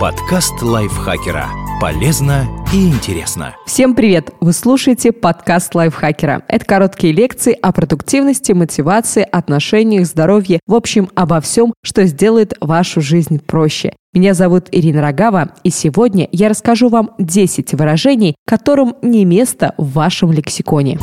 Подкаст лайфхакера. Полезно и интересно. Всем привет! Вы слушаете подкаст лайфхакера. Это короткие лекции о продуктивности, мотивации, отношениях, здоровье, в общем, обо всем, что сделает вашу жизнь проще. Меня зовут Ирина Рогава, и сегодня я расскажу вам 10 выражений, которым не место в вашем лексиконе.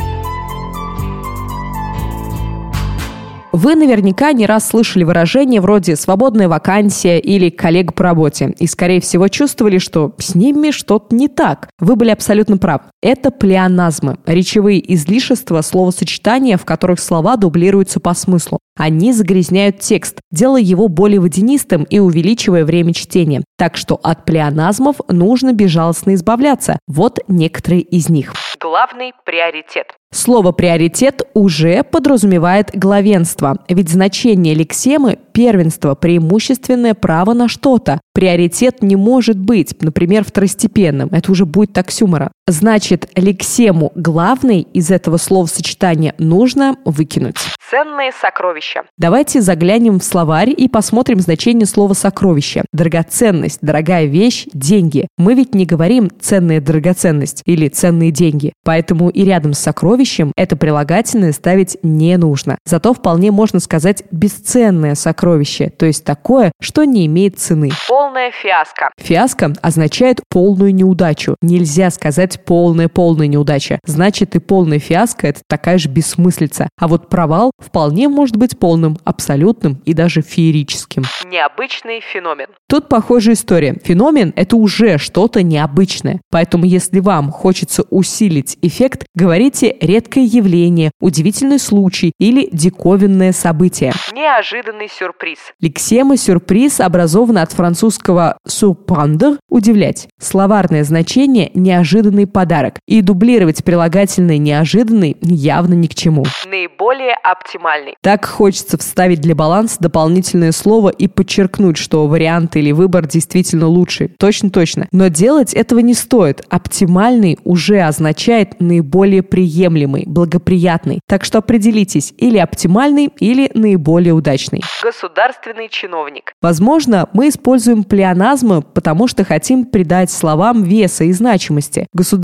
Вы наверняка не раз слышали выражение вроде «свободная вакансия» или «коллега по работе» и, скорее всего, чувствовали, что с ними что-то не так. Вы были абсолютно прав. Это плеоназмы, речевые излишества, словосочетания, в которых слова дублируются по смыслу. Они загрязняют текст, делая его более водянистым и увеличивая время чтения. Так что от плеоназмов нужно безжалостно избавляться. Вот некоторые из них. Главный приоритет. Слово «приоритет» уже подразумевает главенство, ведь значение лексемы – первенство, преимущественное право на что-то. Приоритет не может быть, например, второстепенным. Это уже будет таксюмора. Значит, лексему «главный» из этого словосочетания нужно выкинуть. Ценные сокровища. Давайте заглянем в словарь и посмотрим значение слова «сокровище». Драгоценность, дорогая вещь, деньги. Мы ведь не говорим «ценная драгоценность» или «ценные деньги». Поэтому и рядом с сокровищем это прилагательное ставить не нужно. Зато вполне можно сказать «бесценное сокровище», то есть такое, что не имеет цены. Полная фиаско. Фиаско означает полную неудачу. Нельзя сказать полная-полная неудача. Значит, и полная фиаско – это такая же бессмыслица. А вот провал вполне может быть полным, абсолютным и даже феерическим. Необычный феномен. Тут похожая история. Феномен – это уже что-то необычное. Поэтому если вам хочется усилить эффект, говорите «редкое явление», «удивительный случай» или «диковинное событие». Неожиданный сюрприз. Лексема «сюрприз» образована от французского «surprendre» – «удивлять». Словарное значение – «неожиданный подарок». И дублировать прилагательное «неожиданный» явно ни к чему. Наиболее оптимальный. Так хочется вставить для баланса дополнительное слово и подчеркнуть, что вариант или выбор действительно лучший. Точно-точно. Но делать этого не стоит. Оптимальный уже означает наиболее приемлемый, благоприятный. Так что определитесь, или оптимальный, или наиболее удачный. Государственный чиновник. Возможно, мы используем плеоназмы, потому что хотим придать словам веса и значимости. Государственный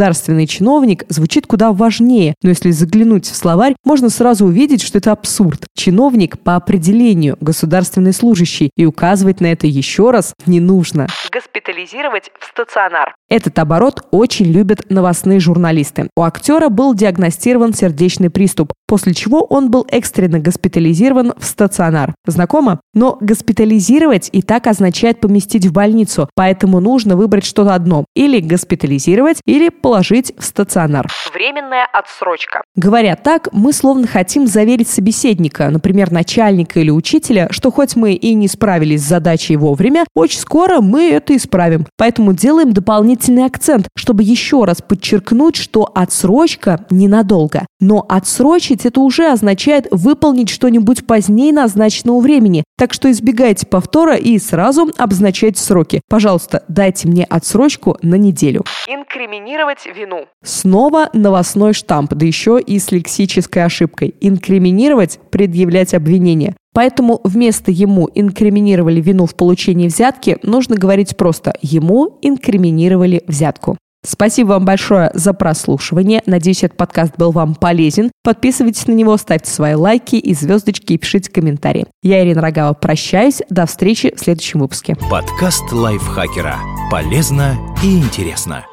чиновник звучит куда важнее, но если заглянуть в словарь, можно сразу увидеть, что это абсурд. Чиновник по определению государственный служащий, и указывать на это еще раз не нужно. Госпитализировать в стационар. Этот оборот очень любят новостные журналисты. У актера был диагностирован сердечный приступ, после чего он был экстренно госпитализирован в стационар. Знакомо? Но госпитализировать и так означает поместить в больницу, поэтому нужно выбрать что-то одно. Или госпитализировать, или положить в стационар. Временная отсрочка. Говоря так, мы словно хотим заверить собеседника, например, начальника или учителя, что хоть мы и не справились с задачей вовремя, очень скоро мы это исправим. Поэтому делаем дополнительный акцент, чтобы еще раз подчеркнуть, что отсрочка ненадолго. Но отсрочить это уже означает выполнить что-нибудь позднее назначенного времени. Так что избегайте повтора и сразу обозначайте сроки. Пожалуйста, дайте мне отсрочку на неделю. Инкриминировать вину. Снова новостной штамп, да еще и с лексической ошибкой. Инкриминировать – предъявлять обвинение. Поэтому вместо ему инкриминировали вину в получении взятки, нужно говорить просто «ему инкриминировали взятку». Спасибо вам большое за прослушивание. Надеюсь, этот подкаст был вам полезен. Подписывайтесь на него, ставьте свои лайки и звездочки и пишите комментарии. Я, Ирина Рогава, прощаюсь. До встречи в следующем выпуске. Подкаст лайфхакера. Полезно и интересно.